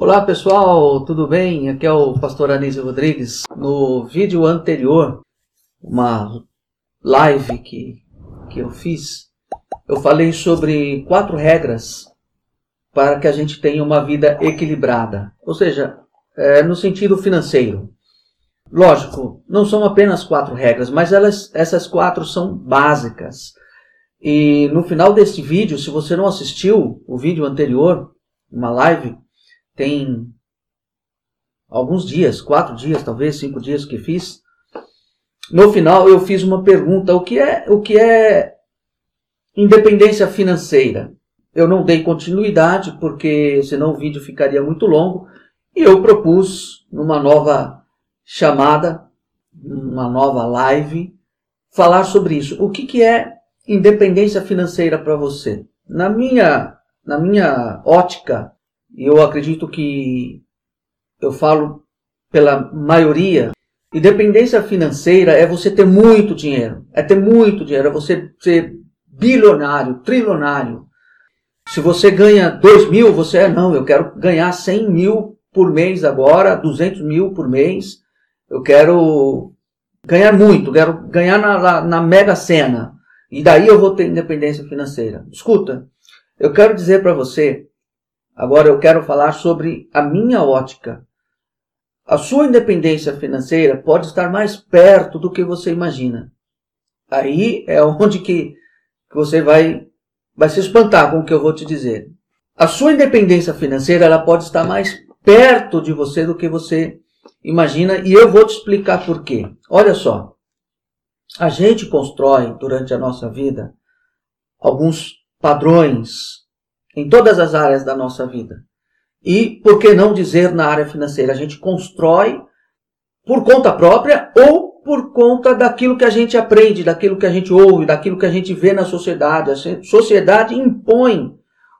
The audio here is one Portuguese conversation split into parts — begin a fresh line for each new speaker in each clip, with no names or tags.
Olá pessoal, tudo bem? Aqui é o pastor Anísio Rodrigues. No vídeo anterior, uma live que, que eu fiz, eu falei sobre quatro regras para que a gente tenha uma vida equilibrada. Ou seja, é, no sentido financeiro. Lógico, não são apenas quatro regras, mas elas, essas quatro são básicas. E no final deste vídeo, se você não assistiu o vídeo anterior, uma live, tem alguns dias, quatro dias, talvez cinco dias que fiz. No final eu fiz uma pergunta: o que é o que é independência financeira? Eu não dei continuidade porque senão o vídeo ficaria muito longo e eu propus numa nova chamada, uma nova live, falar sobre isso. O que, que é independência financeira para você? Na minha, na minha ótica, eu acredito que eu falo pela maioria, independência financeira é você ter muito dinheiro, é ter muito dinheiro, é você ser bilionário, trilionário. Se você ganha 2 mil, você é, não, eu quero ganhar 100 mil por mês agora, 200 mil por mês, eu quero ganhar muito, quero ganhar na, na, na mega sena, e daí eu vou ter independência financeira. Escuta, eu quero dizer para você Agora eu quero falar sobre a minha ótica. A sua independência financeira pode estar mais perto do que você imagina. Aí é onde que, você vai, vai se espantar com o que eu vou te dizer. A sua independência financeira ela pode estar mais perto de você do que você imagina e eu vou te explicar por quê. Olha só, a gente constrói durante a nossa vida alguns padrões em todas as áreas da nossa vida. E, por que não dizer na área financeira? A gente constrói por conta própria ou por conta daquilo que a gente aprende, daquilo que a gente ouve, daquilo que a gente vê na sociedade. A sociedade impõe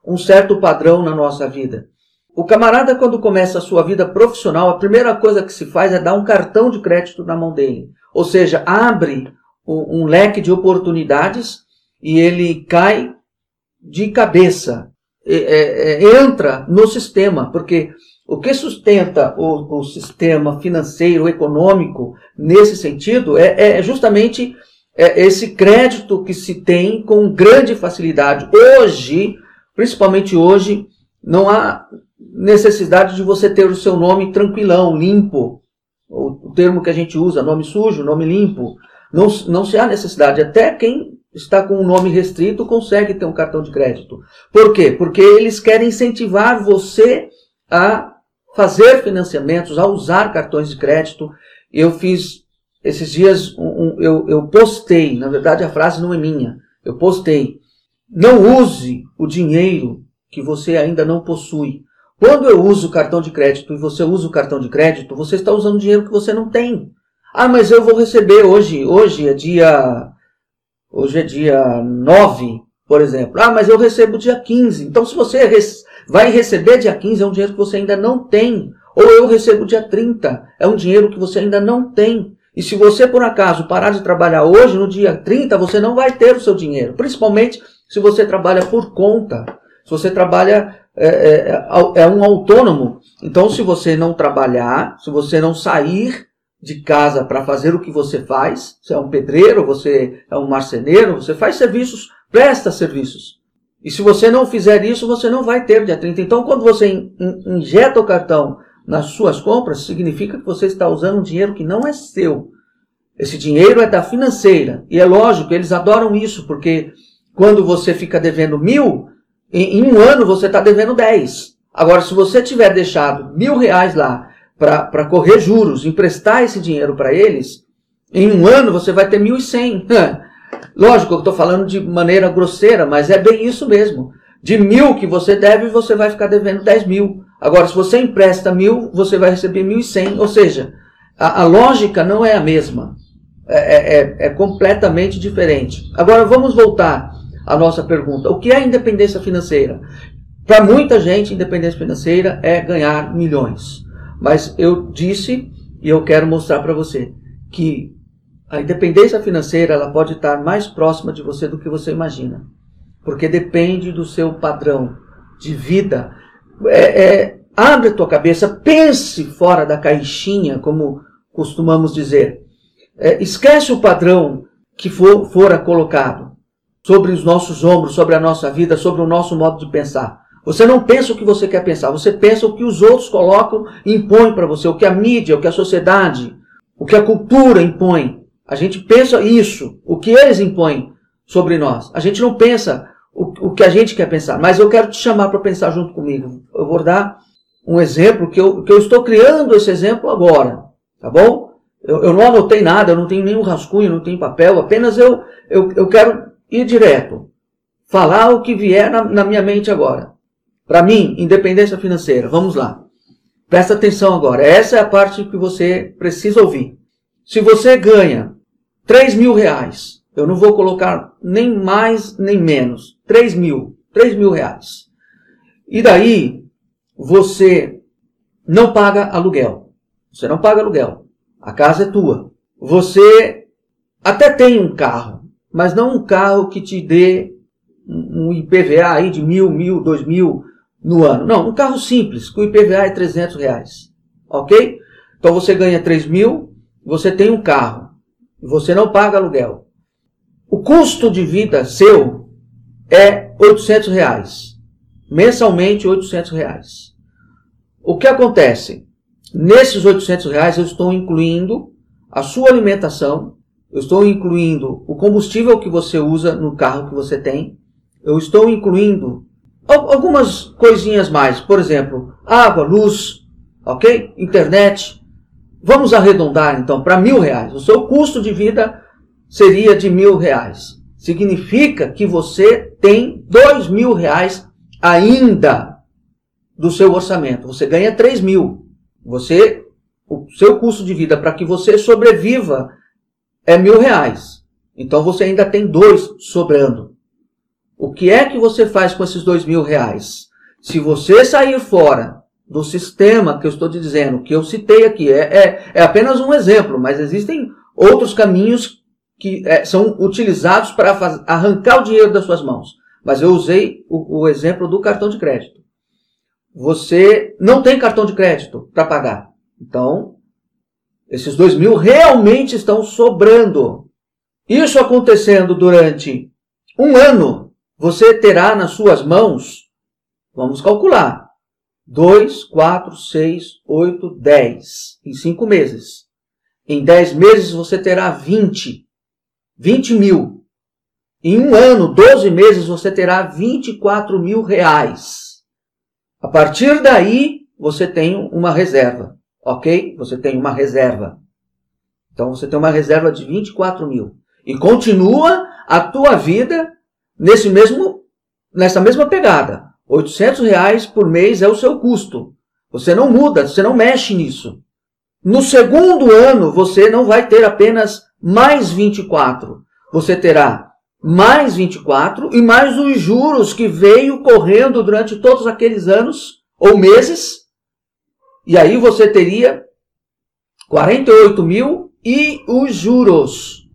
um certo padrão na nossa vida. O camarada, quando começa a sua vida profissional, a primeira coisa que se faz é dar um cartão de crédito na mão dele. Ou seja, abre um leque de oportunidades e ele cai de cabeça é, é, entra no sistema, porque o que sustenta o, o sistema financeiro, econômico, nesse sentido, é, é justamente é, esse crédito que se tem com grande facilidade. Hoje, principalmente hoje, não há necessidade de você ter o seu nome tranquilão, limpo. O, termo que a gente usa, nome sujo, nome limpo. Não, não se há necessidade. Até quem está com um nome restrito consegue ter um cartão de crédito. Por quê? Porque eles querem incentivar você a fazer financiamentos, a usar cartões de crédito. Eu fiz esses dias, um, um, eu, eu postei, na verdade a frase não é minha, eu postei. Não use o dinheiro que você ainda não possui. Quando eu uso o cartão de crédito e você usa o cartão de crédito, você está usando dinheiro que você não tem. Ah, mas eu vou receber hoje, hoje é dia Hoje é dia 9, por exemplo. Ah, mas eu recebo dia 15. Então, se você vai receber dia 15, é um dinheiro que você ainda não tem. Ou eu recebo dia 30, é um dinheiro que você ainda não tem. E se você, por acaso, parar de trabalhar hoje, no dia 30, você não vai ter o seu dinheiro. Principalmente se você trabalha por conta. Se você trabalha, é, é, é um autônomo. Então, se você não trabalhar, se você não sair de casa para fazer o que você faz. Você é um pedreiro, você é um marceneiro, você faz serviços, presta serviços. E se você não fizer isso, você não vai ter dia 30. Então, quando você injeta o cartão nas suas compras, significa que você está usando um dinheiro que não é seu. Esse dinheiro é da financeira. E é lógico, eles adoram isso, porque quando você fica devendo mil, em, em um ano você está devendo dez. Agora, se você tiver deixado mil reais lá para correr juros, emprestar esse dinheiro para eles, em um ano você vai ter 1.100. Lógico, eu estou falando de maneira grosseira, mas é bem isso mesmo. De mil que você deve, você vai ficar devendo 10 mil. Agora, se você empresta mil, você vai receber 1.100. Ou seja, a, a, lógica não é a mesma. É, é, é, é completamente diferente. Agora, vamos voltar à nossa pergunta. O que é independência financeira? Para muita gente, independência financeira é ganhar milhões. Mas eu disse e eu quero mostrar para você que a independência financeira ela pode estar mais próxima de você do que você imagina, porque depende do seu padrão de vida. É, é, abre a tua cabeça, pense fora da caixinha, como costumamos dizer. É, esquece o padrão que for, fora colocado sobre os nossos ombros, sobre a nossa vida, sobre o nosso modo de pensar. Você não pensa o que você quer pensar, você pensa o que os outros colocam e impõem para você, o que a mídia, o que a sociedade, o que a cultura impõe. A gente pensa isso, o que eles impõem sobre nós. A gente não pensa o, o que a gente quer pensar, mas eu quero te chamar para pensar junto comigo. Eu vou dar um exemplo que eu, que eu estou criando esse exemplo agora, tá bom? Eu, eu não anotei nada, eu não tenho nenhum rascunho, não tenho papel, apenas eu, eu, eu quero ir direto. Falar o que vier na, na minha mente agora. Para mim, independência financeira. Vamos lá. Presta atenção agora. Essa é a parte que você precisa ouvir. Se você ganha 3 mil reais, eu não vou colocar nem mais nem menos. 3 mil. 3 mil reais. E daí, você não paga aluguel. Você não paga aluguel. A casa é tua. Você até tem um carro, mas não um carro que te dê um IPVA aí de mil, mil, dois mil, no ano. Não, um carro simples, com IPVA é 300 reais. Ok? Então você ganha 3 mil, você tem um carro, você não paga aluguel. O custo de vida seu é 800 reais. Mensalmente 800 reais. O que acontece? Nesses 800 reais eu estou incluindo a sua alimentação, eu estou incluindo o combustível que você usa no carro que você tem, eu estou incluindo Algumas coisinhas mais, por exemplo, água, luz, ok? Internet. Vamos arredondar então para mil reais. O seu custo de vida seria de mil reais. Significa que você tem dois mil reais ainda do seu orçamento. Você ganha três mil. Você, o seu custo de vida para que você sobreviva é mil reais. Então você ainda tem dois sobrando. O que é que você faz com esses dois mil reais? Se você sair fora do sistema que eu estou te dizendo, que eu citei aqui, é, é, é apenas um exemplo, mas existem outros caminhos que é, são utilizados para arrancar o dinheiro das suas mãos. Mas eu usei o, o exemplo do cartão de crédito. Você não tem cartão de crédito para pagar. Então, esses dois mil realmente estão sobrando. Isso acontecendo durante um ano você terá nas suas mãos, vamos calcular, 2, 4, 6, 8, 10 em 5 meses. Em 10 meses você terá 20. 20 mil. Em um ano, 12 meses, você terá 24 mil reais. A partir daí, você tem uma reserva. Ok? Você tem uma reserva. Então você tem uma reserva de 24 mil. E continua a tua vida nesse mesmo, nessa mesma pegada. 800 reais por mês é o seu custo. Você não muda, você não mexe nisso. No segundo ano, você não vai ter apenas mais 24. Você terá mais 24 e mais os juros que veio correndo durante todos aqueles anos ou meses. E aí você teria 48 mil e os juros.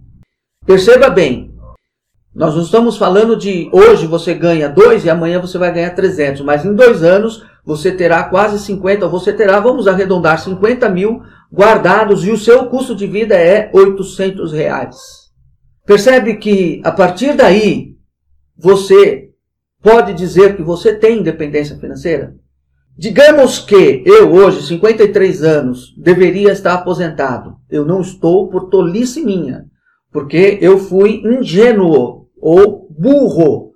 Perceba bem, nós não estamos falando de hoje você ganha 2 e amanhã você vai ganhar 300, mas em dois anos você terá quase 50, você terá, vamos arredondar, 50 mil guardados e o seu custo de vida é 800 reais. Percebe que a partir daí você pode dizer que você tem independência financeira? Digamos que eu hoje, 53 anos, deveria estar aposentado. Eu não estou por tolice minha, porque eu fui ingênuo ou burro,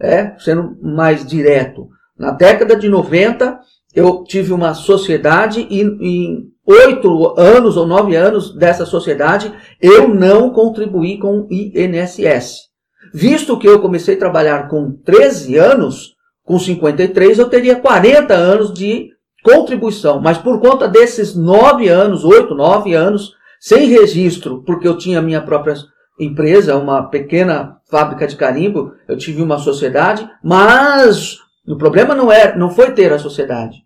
é, sendo mais direto. Na década de 90, eu tive uma sociedade e em oito anos ou nove anos dessa sociedade, eu não contribuí com o INSS. Visto que eu comecei a trabalhar com 13 anos, com 53 eu teria 40 anos de contribuição. Mas por conta desses nove anos, oito, nove anos, sem registro, porque eu tinha minha própria empresa, uma pequena fábrica de carimbo, eu tive uma sociedade, mas o problema não é, não foi ter a sociedade.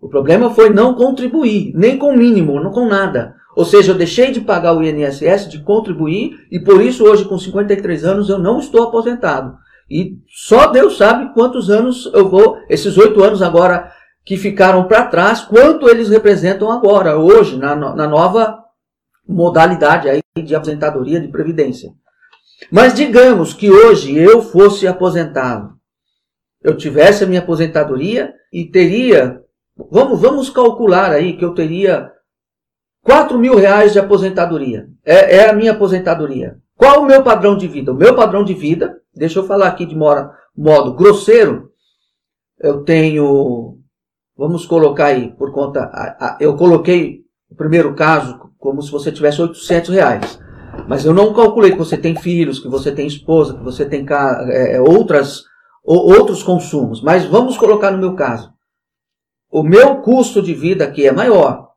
O problema foi não contribuir, nem com o mínimo, não com nada. Ou seja, eu deixei de pagar o INSS, de contribuir, e por isso hoje, com 53 anos, eu não estou aposentado. E só Deus sabe quantos anos eu vou, esses oito anos agora que ficaram para trás, quanto eles representam agora, hoje, na, na nova modalidade aí de aposentadoria de previdência. Mas digamos que hoje eu fosse aposentado, eu tivesse a minha aposentadoria e teria, vamos, vamos calcular aí que eu teria 4 mil reais de aposentadoria. É, é, a minha aposentadoria. Qual o meu padrão de vida? O meu padrão de vida, deixa eu falar aqui de modo, modo grosseiro, eu tenho, vamos colocar aí, por conta, eu coloquei o primeiro caso como se você tivesse 800 reais. Mas eu não calculei que você tem filhos, que você tem esposa, que você tem é, é outras, outros consumos. Mas vamos colocar no meu caso. O meu custo de vida aqui é maior.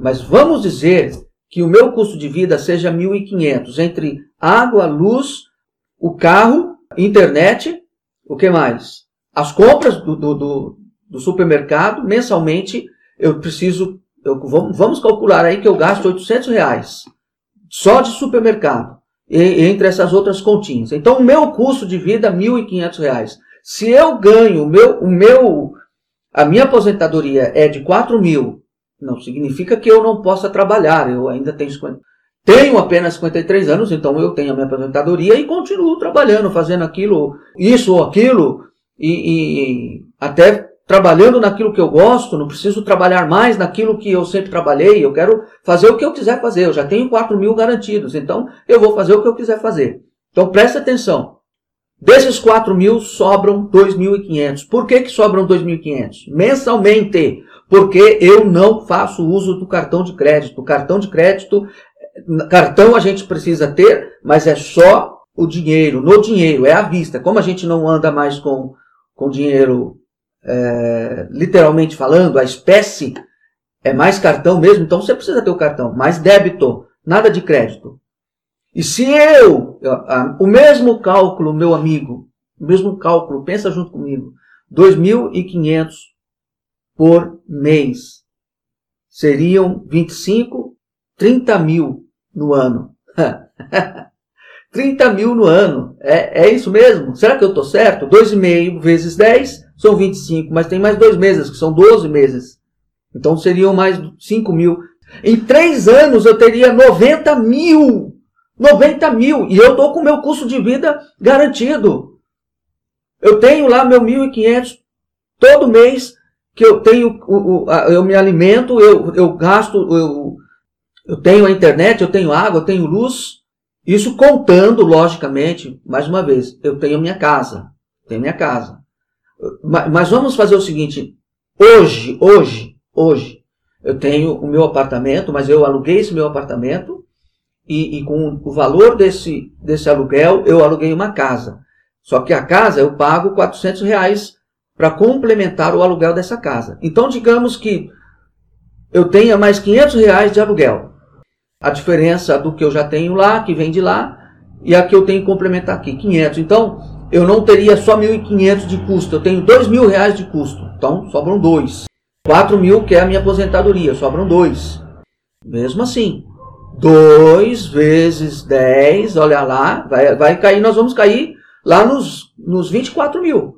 Mas vamos dizer que o meu custo de vida seja 1.500 entre água, luz, o carro, internet, o que mais? As compras do, do, do, do supermercado, mensalmente, eu preciso, eu, vamos calcular aí que eu gasto 800 reais só de supermercado, entre essas outras continhas. Então, o meu custo de vida é R$ 1.500. Se eu ganho, o meu, o meu, a minha aposentadoria é de R$ mil, não significa que eu não possa trabalhar. Eu ainda tenho 50, tenho apenas 53 anos, então eu tenho a minha aposentadoria e continuo trabalhando, fazendo aquilo, isso ou aquilo, e, e até trabalhando naquilo que eu gosto, não preciso trabalhar mais naquilo que eu sempre trabalhei, eu quero fazer o que eu quiser fazer, eu já tenho 4 mil garantidos, então eu vou fazer o que eu quiser fazer. Então preste atenção, desses 4 mil sobram 2.500. Por que, que sobram 2.500? Mensalmente, porque eu não faço uso do cartão de crédito. Cartão de crédito, cartão a gente precisa ter, mas é só o dinheiro, no dinheiro, é à vista. Como a gente não anda mais com, com dinheiro é, literalmente falando, a espécie é mais cartão mesmo, então você precisa ter o cartão, mais débito, nada de crédito. E se eu, o mesmo cálculo, meu amigo, o mesmo cálculo, pensa junto comigo, 2.500 por mês, seriam 25, 30 mil no ano. 30 mil no ano, é, é isso mesmo? Será que eu estou certo? 2,5 vezes 10 são 25, mas tem mais dois meses, que são 12 meses. Então seriam mais 5 mil. Em três anos eu teria 90 mil. 90 mil. E eu estou com o meu custo de vida garantido. Eu tenho lá meu 1.500 todo mês que eu tenho, eu me alimento, eu, eu gasto, eu, eu tenho a internet, eu tenho água, eu tenho luz. Isso contando, logicamente, mais uma vez, eu tenho minha casa. Tenho minha casa. Mas vamos fazer o seguinte: hoje, hoje, hoje, eu tenho o meu apartamento, mas eu aluguei esse meu apartamento e, e, com o valor desse, desse aluguel eu aluguei uma casa. Só que a casa eu pago 400 reais para complementar o aluguel dessa casa. Então digamos que eu tenha mais 500 reais de aluguel. A diferença do que eu já tenho lá, que vem de lá, e a que eu tenho que complementar aqui, 500. Então eu não teria só 1.500 de custo, eu tenho 2.000 reais de custo. Então, sobram dois. 4 mil que é a minha aposentadoria, sobram dois. Mesmo assim, 2 vezes 10, olha lá, vai, vai cair, nós vamos cair lá nos, nos 24 mil.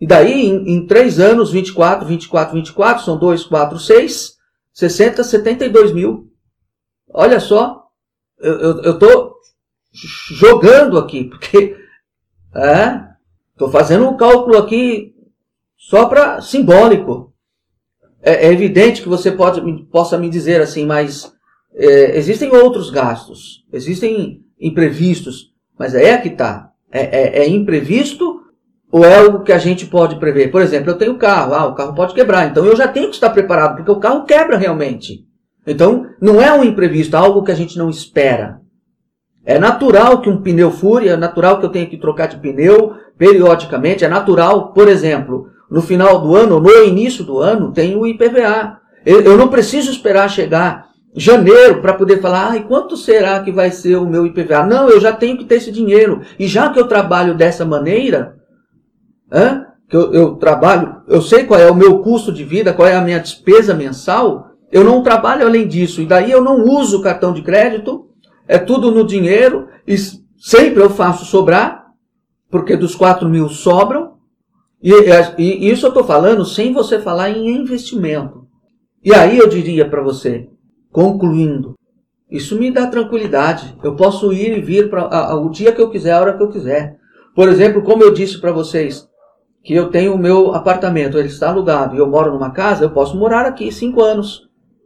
E daí, em, em 3 anos, 24, 24, 24, são 2, 4, 6, 60, 72 mil. Olha só, eu estou jogando aqui, porque é? Estou fazendo um cálculo aqui só para simbólico. É, é, evidente que você pode, possa me dizer assim, mas é, existem outros gastos, existem imprevistos, mas é que está. É, é, é, imprevisto ou é algo que a gente pode prever? Por exemplo, eu tenho carro, ah, o carro pode quebrar, então eu já tenho que estar preparado, porque o carro quebra realmente. Então, não é um imprevisto, é algo que a gente não espera. É natural que um pneu fure, é natural que eu tenha que trocar de pneu periodicamente, é natural, por exemplo, no final do ano, no início do ano, tem o IPVA. Eu não preciso esperar chegar janeiro para poder falar, ai, quanto será que vai ser o meu IPVA? Não, eu já tenho que ter esse dinheiro. E já que eu trabalho dessa maneira, que eu, eu trabalho, eu sei qual é o meu custo de vida, qual é a minha despesa mensal, eu não trabalho além disso. E daí eu não uso o cartão de crédito, é tudo no dinheiro, e sempre eu faço sobrar, porque dos 4 mil sobram, E, e isso eu estou falando sem você falar em investimento. E aí eu diria para você, concluindo, isso me dá tranquilidade. Eu posso ir e vir para o dia que eu quiser, a hora que eu quiser. Por exemplo, como eu disse para vocês, que eu tenho o meu apartamento, ele está alugado e eu moro numa casa, eu posso morar aqui cinco anos,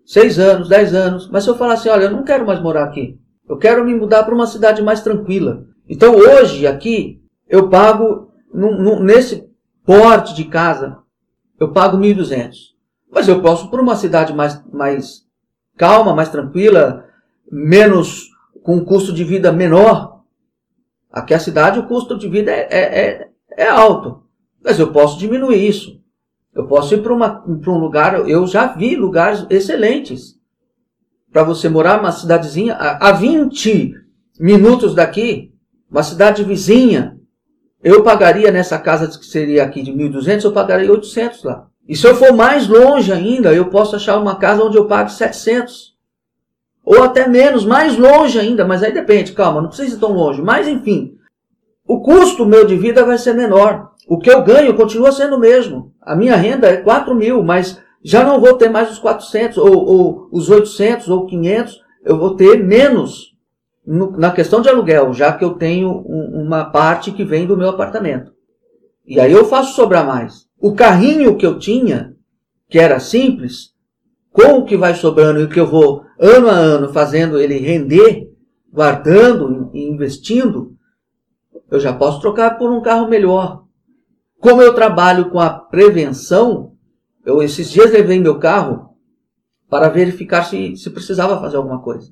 seis anos, dez anos. Mas se eu falar assim, olha, eu não quero mais morar aqui, eu quero me mudar para uma cidade mais tranquila. Então hoje aqui eu pago num, num, nesse porte de casa, eu pago 1.200. Mas eu posso por uma cidade mais, mais calma, mais tranquila, menos com um custo de vida menor. Aqui a cidade o custo de vida é, é, é, é alto, mas eu posso diminuir isso. Eu posso ir para um lugar, eu já vi lugares excelentes para você morar numa cidadezinha a, a 20 minutos daqui, uma cidade vizinha. Eu pagaria nessa casa que seria aqui de 1.200, eu pagaria 800 lá. E se eu for mais longe ainda, eu posso achar uma casa onde eu pague 700 ou até menos, mais longe ainda, mas aí depende, calma, não precisa ir tão longe. Mas enfim, o custo meu de vida vai ser menor. O que eu ganho continua sendo o mesmo. A minha renda é 4 mil, mas já não vou ter mais os 400, ou, ou os 800, ou 500, eu vou ter menos no, na questão de aluguel, já que eu tenho um, uma parte que vem do meu apartamento. E aí eu faço sobrar mais. O carrinho que eu tinha, que era simples, com o que vai sobrando e o que eu vou ano a ano fazendo ele render, guardando e investindo, eu já posso trocar por um carro melhor. Como eu trabalho com a prevenção, eu esses dias levei meu carro para verificar se, se precisava fazer alguma coisa.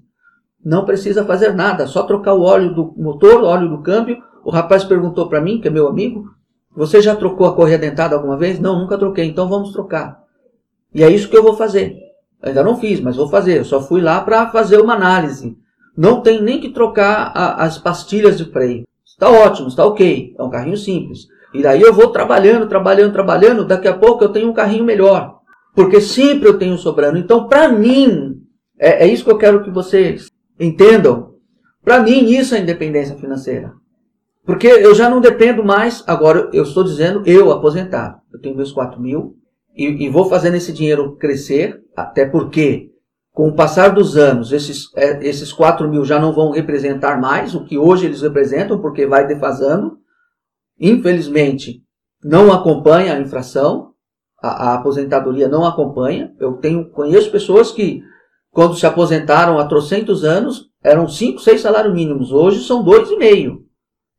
Não precisa fazer nada, só trocar o óleo do motor, o óleo do câmbio. O rapaz perguntou para mim, que é meu amigo, você já trocou a correia dentada alguma vez? Não, nunca troquei, então vamos trocar. E é isso que eu vou fazer. Ainda não fiz, mas vou fazer. Eu só fui lá para fazer uma análise. Não tem nem que trocar a, as pastilhas de freio. Está ótimo, está ok. É um carrinho simples. E daí eu vou trabalhando, trabalhando, trabalhando. Daqui a pouco eu tenho um carrinho melhor. Porque sempre eu tenho sobrando. Então, para mim, é, é isso que eu quero que vocês entendam. Para mim, isso é independência financeira. Porque eu já não dependo mais, agora eu estou dizendo, eu aposentado. Eu tenho meus 4 mil, e, e vou fazendo esse dinheiro crescer, até porque com o passar dos anos, esses, é, esses 4 mil já não vão representar mais o que hoje eles representam, porque vai defasando. Infelizmente, não acompanha a infração, a, a, aposentadoria não acompanha. Eu tenho, conheço pessoas que, quando se aposentaram há trocentos anos, eram 5, 6 salários mínimos. Hoje são 2,5.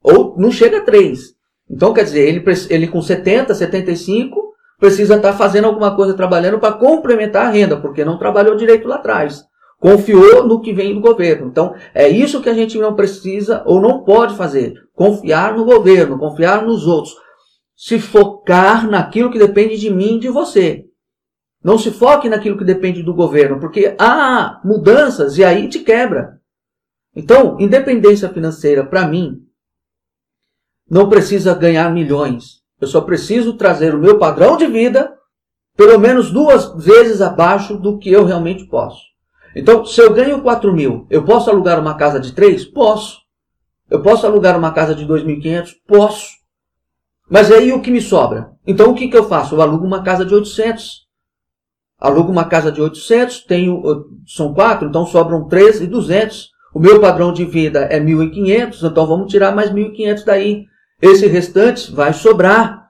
Ou não chega a 3. Então, quer dizer, ele, ele com 70, 75, precisa estar fazendo alguma coisa, trabalhando para complementar a renda, porque não trabalhou direito lá atrás. Confiou no que vem do governo. Então, é isso que a gente não precisa ou não pode fazer. Confiar no governo, confiar nos outros. Se focar naquilo que depende de mim e de você. Não se foque naquilo que depende do governo, porque há mudanças e aí te quebra. Então, independência financeira, para mim, não precisa ganhar milhões. Eu só preciso trazer o meu padrão de vida pelo menos duas vezes abaixo do que eu realmente posso. Então, se eu ganho 4 mil, eu posso alugar uma casa de 3? Posso. Eu posso alugar uma casa de 2.500? Posso. Mas aí o que me sobra? Então o que, que eu faço? Eu alugo uma casa de 800. Alugo uma casa de 800, tenho, são quatro, então sobram 13.200. O meu padrão de vida é 1.500, então vamos tirar mais 1.500 daí. Esse restante vai sobrar.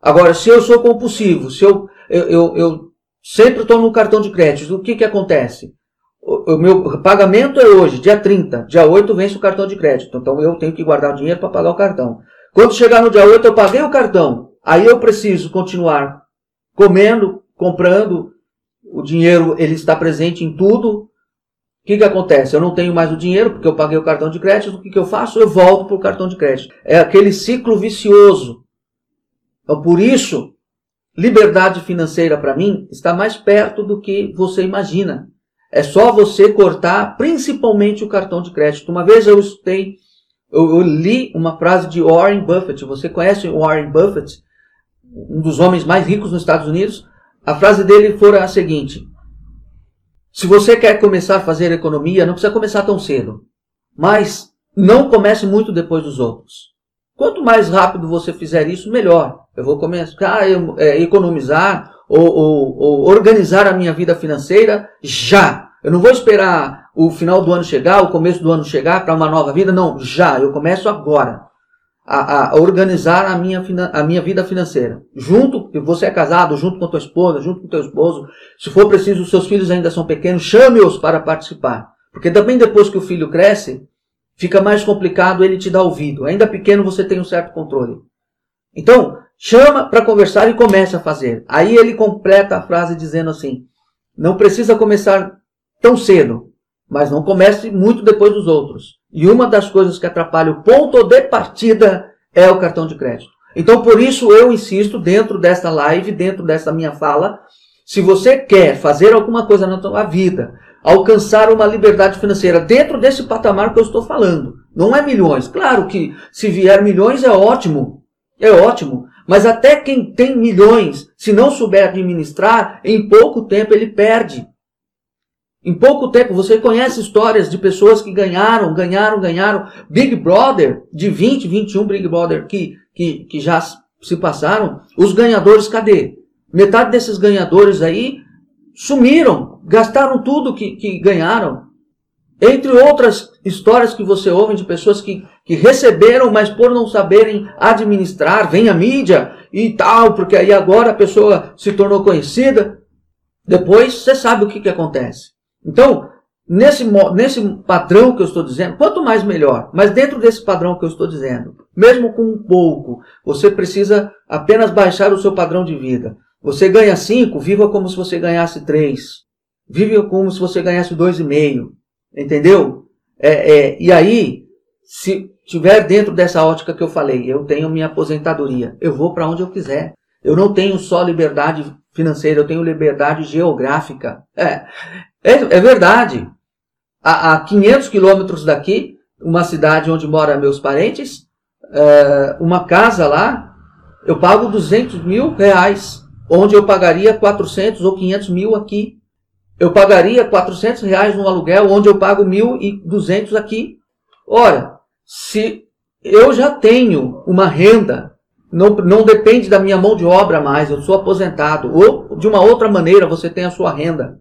Agora, se eu sou compulsivo, se eu, eu, eu, eu sempre estou no cartão de crédito, o que, que acontece? O, meu pagamento é hoje, dia 30. Dia 8 vence o cartão de crédito. Então eu tenho que guardar o dinheiro para pagar o cartão. Quando chegar no dia 8, eu paguei o cartão. Aí eu preciso continuar comendo, comprando. O dinheiro ele está presente em tudo. O que, que acontece? Eu não tenho mais o dinheiro porque eu paguei o cartão de crédito. O que, que eu faço? Eu volto para o cartão de crédito. É aquele ciclo vicioso. Então, por isso, liberdade financeira para mim está mais perto do que você imagina. É só você cortar principalmente o cartão de crédito. Uma vez eu eu, eu li uma frase de Warren Buffett. Você conhece Warren Buffett? Um dos homens mais ricos nos Estados Unidos. A frase dele foi a seguinte: se você quer começar a fazer economia, não precisa começar tão cedo. Mas não comece muito depois dos outros. Quanto mais rápido você fizer isso, melhor. Eu vou começar a é, economizar ou, ou, ou organizar a minha vida financeira já. Eu não vou esperar o final do ano chegar, o começo do ano chegar para uma nova vida. Não, já. Eu começo agora a, a, organizar a minha, a minha vida financeira. Junto, você é casado, junto com a tua esposa, junto com o teu esposo. Se for preciso, os seus filhos ainda são pequenos, chame-os para participar. Porque também depois que o filho cresce, fica mais complicado ele te dar ouvido. Ainda pequeno você tem um certo controle. Então, chama para conversar e comece a fazer. Aí ele completa a frase dizendo assim: não precisa começar tão cedo, mas não comece muito depois dos outros. E uma das coisas que atrapalha o ponto de partida é o cartão de crédito. Então, por isso eu insisto dentro desta live, dentro dessa minha fala, se você quer fazer alguma coisa na sua vida, alcançar uma liberdade financeira dentro desse patamar que eu estou falando, não é milhões. Claro que se vier milhões é ótimo, é ótimo. Mas até quem tem milhões, se não souber administrar, em pouco tempo ele perde. Em pouco tempo, você conhece histórias de pessoas que ganharam, ganharam, ganharam. Big Brother, de 20, 21 Big Brother que, que, que já se passaram. Os ganhadores, cadê? Metade desses ganhadores aí sumiram, gastaram tudo que, que ganharam. Entre outras histórias que você ouve de pessoas que, que receberam, mas por não saberem administrar, vem a mídia e tal, porque aí agora a pessoa se tornou conhecida. Depois você sabe o que, que acontece. Então, nesse, nesse padrão que eu estou dizendo, quanto mais melhor, mas dentro desse padrão que eu estou dizendo, mesmo com um pouco, você precisa apenas baixar o seu padrão de vida. Você ganha 5, viva como se você ganhasse 3. Viva como se você ganhasse 2,5. Entendeu? É, é, e aí, se tiver dentro dessa ótica que eu falei, eu tenho minha aposentadoria, eu vou para onde eu quiser. Eu não tenho só liberdade financeira, eu tenho liberdade geográfica. É, é, é verdade. A, a 500 quilômetros daqui, uma cidade onde moram meus parentes, é, uma casa lá, eu pago 200 mil reais, onde eu pagaria 400 ou 500 mil aqui. Eu pagaria 400 reais no aluguel, onde eu pago 1.200 aqui. Ora, se eu já tenho uma renda, não, não depende da minha mão de obra mais, eu sou aposentado, ou de uma outra maneira você tem a sua renda.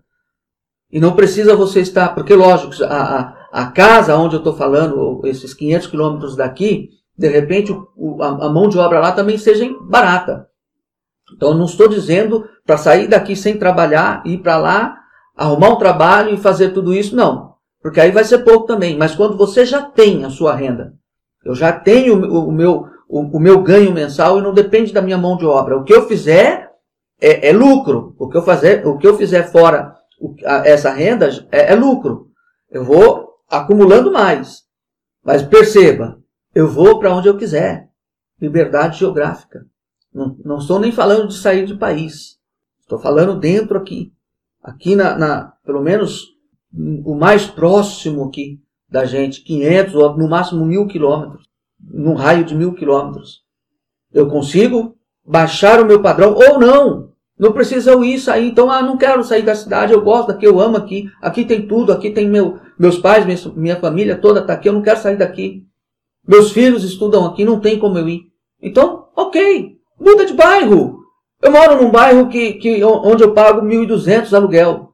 E não precisa você estar, porque lógico, a, a, a casa onde eu estou falando, esses 500 quilômetros daqui, de repente o, a, a, mão de obra lá também seja barata. Então não estou dizendo para sair daqui sem trabalhar, ir para lá, arrumar um trabalho e fazer tudo isso, não. Porque aí vai ser pouco também. Mas quando você já tem a sua renda, eu já tenho o, o meu, o, o, meu ganho mensal e não depende da minha mão de obra. O que eu fizer é, é lucro. O que eu, fazer, o que eu fizer fora essa renda é, é lucro. Eu vou acumulando mais. Mas perceba, eu vou para onde eu quiser. Liberdade geográfica. Não, não estou nem falando de sair de país. Estou falando dentro aqui. Aqui na, na, pelo menos o mais próximo aqui da gente, 500 ou no máximo mil quilômetros, num raio de mil quilômetros. Eu consigo baixar o meu padrão ou não. Não precisa eu ir sair. Então, ah, não quero sair da cidade, eu gosto daqui, eu amo aqui. Aqui tem tudo, aqui tem meu, meus pais, minha, minha família toda está aqui, eu não quero sair daqui. Meus filhos estudam aqui, não tem como eu ir. Então, ok, muda de bairro. Eu moro num bairro que, que, onde eu pago 1.200 aluguel.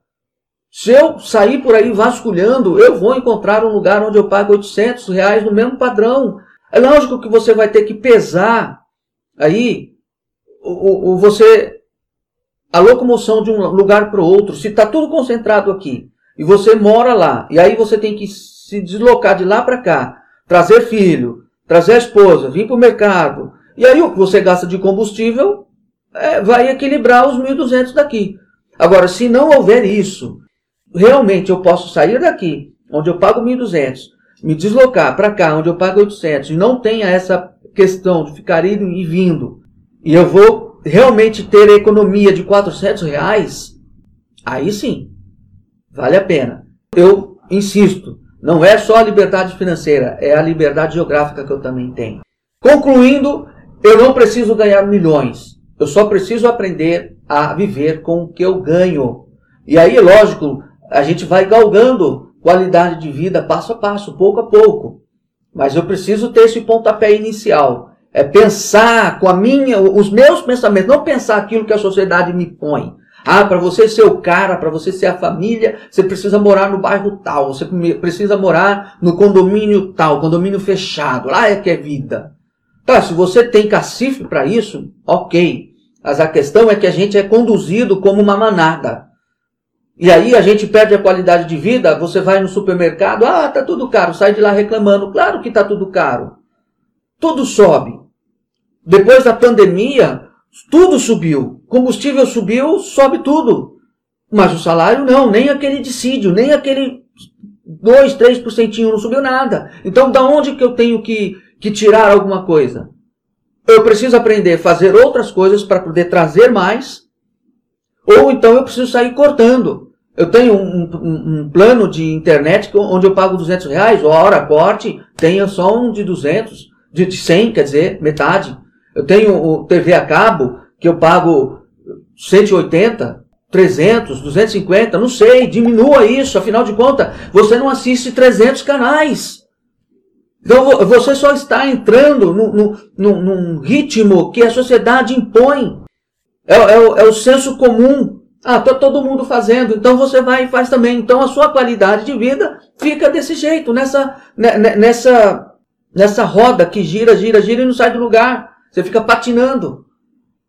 Se eu sair por aí vasculhando, eu vou encontrar um lugar onde eu pago 800 reais no mesmo padrão. É lógico que você vai ter que pesar aí o, o, você a locomoção de um lugar para o outro, se está tudo concentrado aqui e você mora lá, e aí você tem que se deslocar de lá para cá, trazer filho, trazer a esposa, vir para o mercado, e aí o que você gasta de combustível é, vai equilibrar os 1.200 daqui. Agora, se não houver isso, realmente eu posso sair daqui, onde eu pago 1.200, me deslocar para cá, onde eu pago 800, e não tenha essa questão de ficar indo e vindo, e eu vou realmente ter a economia de 400 reais, aí sim, vale a pena. Eu insisto, não é só a liberdade financeira, é a liberdade geográfica que eu também tenho. Concluindo, eu não preciso ganhar milhões, eu só preciso aprender a viver com o que eu ganho. E aí, lógico, a gente vai galgando qualidade de vida passo a passo, pouco a pouco. Mas eu preciso ter esse pontapé inicial. É pensar com a minha, os meus pensamentos, não pensar aquilo que a sociedade me põe. Ah, para você ser o cara, para você ser a família, você precisa morar no bairro tal, você precisa morar no condomínio tal, condomínio fechado. Lá é que é vida. Tá, se você tem cacife para isso, ok. Mas a questão é que a gente é conduzido como uma manada. E aí a gente perde a qualidade de vida, você vai no supermercado, ah, tá tudo caro, sai de lá reclamando. Claro que tá tudo caro. Tudo sobe. Depois da pandemia, tudo subiu. Combustível subiu, sobe tudo. Mas o salário não, nem aquele dissídio, nem aquele 2, 3% não subiu nada. Então, da onde que eu tenho que, que tirar alguma coisa? Eu preciso aprender a fazer outras coisas para poder trazer mais, ou então eu preciso sair cortando. Eu tenho um, um, um, plano de internet onde eu pago 200 reais, hora, corte, tenho só um de 200, de 100, quer dizer, metade. Eu tenho o TV a cabo, que eu pago 180, 300, 250, não sei, diminua isso, afinal de contas, você não assiste 300 canais. Então você só está entrando num, num, num ritmo que a sociedade impõe. É, é, é o senso comum. Ah, tá todo mundo fazendo, então você vai e faz também. Então a sua qualidade de vida fica desse jeito, nessa, né, né, nessa, nessa roda que gira, gira, gira e não sai do lugar. Você fica patinando.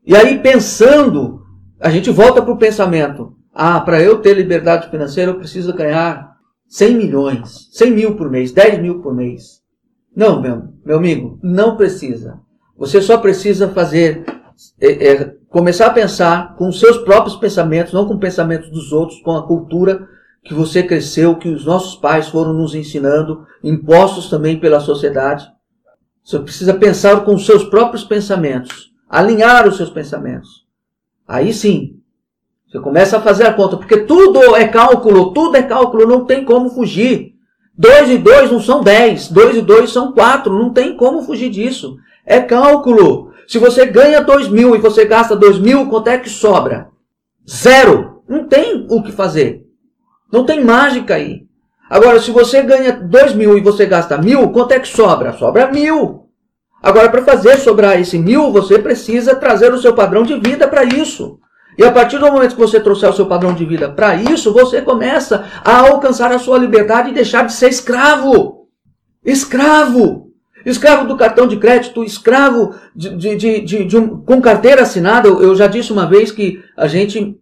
E aí, pensando, a gente volta para o pensamento. Ah, para eu ter liberdade financeira, eu preciso ganhar 100 milhões, 100 mil por mês, 10 mil por mês. Não, meu, meu amigo, não precisa. Você só precisa fazer, é, é, começar a pensar com os seus próprios pensamentos, não com pensamentos dos outros, com a cultura que você cresceu, que os nossos pais foram nos ensinando, impostos também pela sociedade. Você precisa pensar com os seus próprios pensamentos, alinhar os seus pensamentos. Aí sim, você começa a fazer a conta, porque tudo é cálculo, tudo é cálculo, não tem como fugir. Dois e dois não são dez, dois e dois são quatro, não tem como fugir disso. É cálculo. Se você ganha dois mil e você gasta dois mil, quanto é que sobra? Zero. Não tem o que fazer. Não tem mágica aí. Agora, se você ganha dois mil e você gasta mil, quanto é que sobra? Sobra mil. Agora, para fazer sobrar esse mil, você precisa trazer o seu padrão de vida para isso. E a partir do momento que você trouxer o seu padrão de vida para isso, você começa a alcançar a sua liberdade e deixar de ser escravo. Escravo. Escravo do cartão de crédito, escravo de, de, de, de um, com carteira assinada. Eu já disse uma vez que a gente,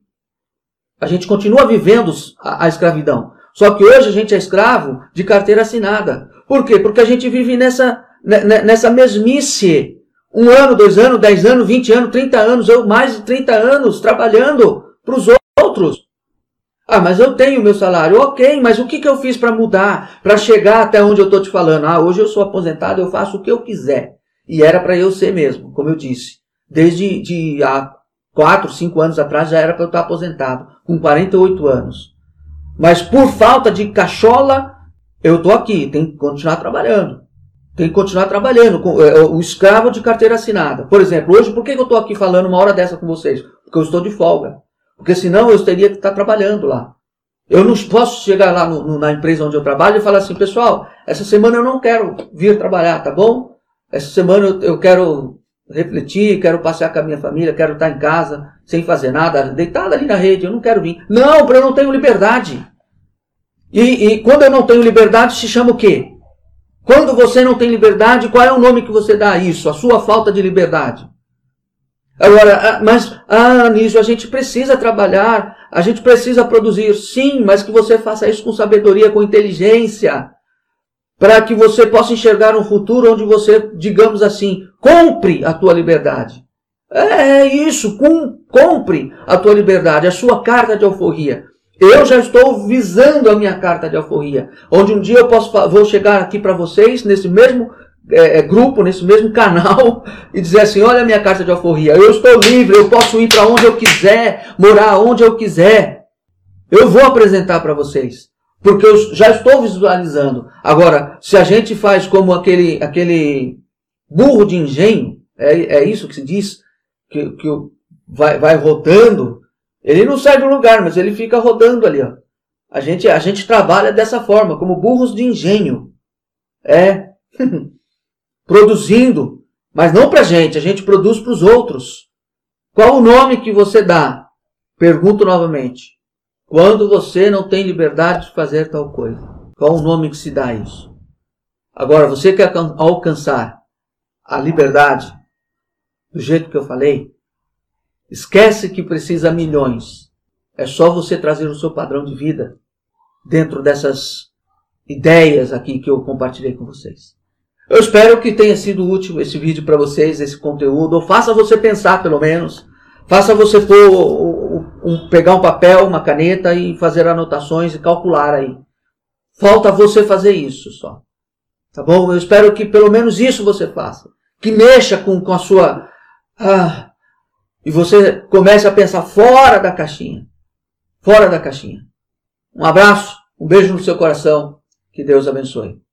a gente continua vivendo a, a escravidão. Só que hoje a gente é escravo de carteira assinada. Por quê? Porque a gente vive nessa, nessa mesmice. Um ano, dois anos, dez anos, vinte anos, trinta anos, ou mais de trinta anos trabalhando para os outros. Ah, mas eu tenho meu salário. Ok, mas o que, que eu fiz para mudar? Para chegar até onde eu estou te falando? Ah, hoje eu sou aposentado, eu faço o que eu quiser. E era para eu ser mesmo, como eu disse. Desde de, há quatro, cinco anos atrás já era para eu estar aposentado, com 48 anos. Mas por falta de cachola, eu estou aqui, tenho que continuar trabalhando. Tem que continuar trabalhando. É, o escravo de carteira assinada. Por exemplo, hoje, por que eu estou aqui falando uma hora dessa com vocês? Porque eu estou de folga. Porque senão eu teria que estar trabalhando lá. Eu não posso chegar lá no, no, na empresa onde eu trabalho e falar assim, pessoal, essa semana eu não quero vir trabalhar, tá bom? Essa semana eu, eu quero refletir, quero passear com a minha família, quero estar em casa, sem fazer nada, deitado ali na rede, eu não quero vir. Não, porque eu não tenho liberdade. E, e quando eu não tenho liberdade, se chama o quê? Quando você não tem liberdade, qual é o nome que você dá a isso? A sua falta de liberdade. Agora, ah, mas, ah, nisso a gente precisa trabalhar, a gente precisa produzir, sim, mas que você faça isso com sabedoria, com inteligência, para que você possa enxergar um futuro onde você, digamos assim, compre a tua liberdade. É, é isso, com, compre a tua liberdade, a sua carta de alforria. Eu já estou visando a minha carta de alforria, onde um dia eu posso, vou chegar aqui para vocês, nesse mesmo é, é, grupo, nesse mesmo canal, e dizer assim: olha a minha carta de alforria, eu estou livre, eu posso ir para onde eu quiser, morar onde eu quiser. Eu vou apresentar para vocês, porque eu já estou visualizando. Agora, se a gente faz como aquele, aquele burro de engenho, é, é isso que se diz, que, que vai, vai rodando, ele não sai do lugar, mas ele fica rodando ali. Ó. A, gente, a gente trabalha dessa forma, como burros de engenho. É. Produzindo, Mas não para a gente, a gente produz para os outros. Qual o nome que você dá? Pergunto novamente. Quando você não tem liberdade de fazer tal coisa. Qual o nome que se dá a isso? Agora, você quer alcançar a liberdade do jeito que eu falei? Esquece que precisa milhões. É só você trazer o seu padrão de vida dentro dessas ideias aqui que eu compartilhei com vocês. Eu espero que tenha sido útil esse vídeo para vocês, esse conteúdo, ou faça você pensar pelo menos, faça você pôr, um, pegar um papel, uma caneta e fazer anotações e calcular aí. Falta você fazer isso só. Tá bom? Eu espero que pelo menos isso você faça. Que mexa com, com a sua. Ah, e você comece a pensar fora da caixinha. Fora da caixinha. Um abraço, um beijo no seu coração. Que Deus abençoe.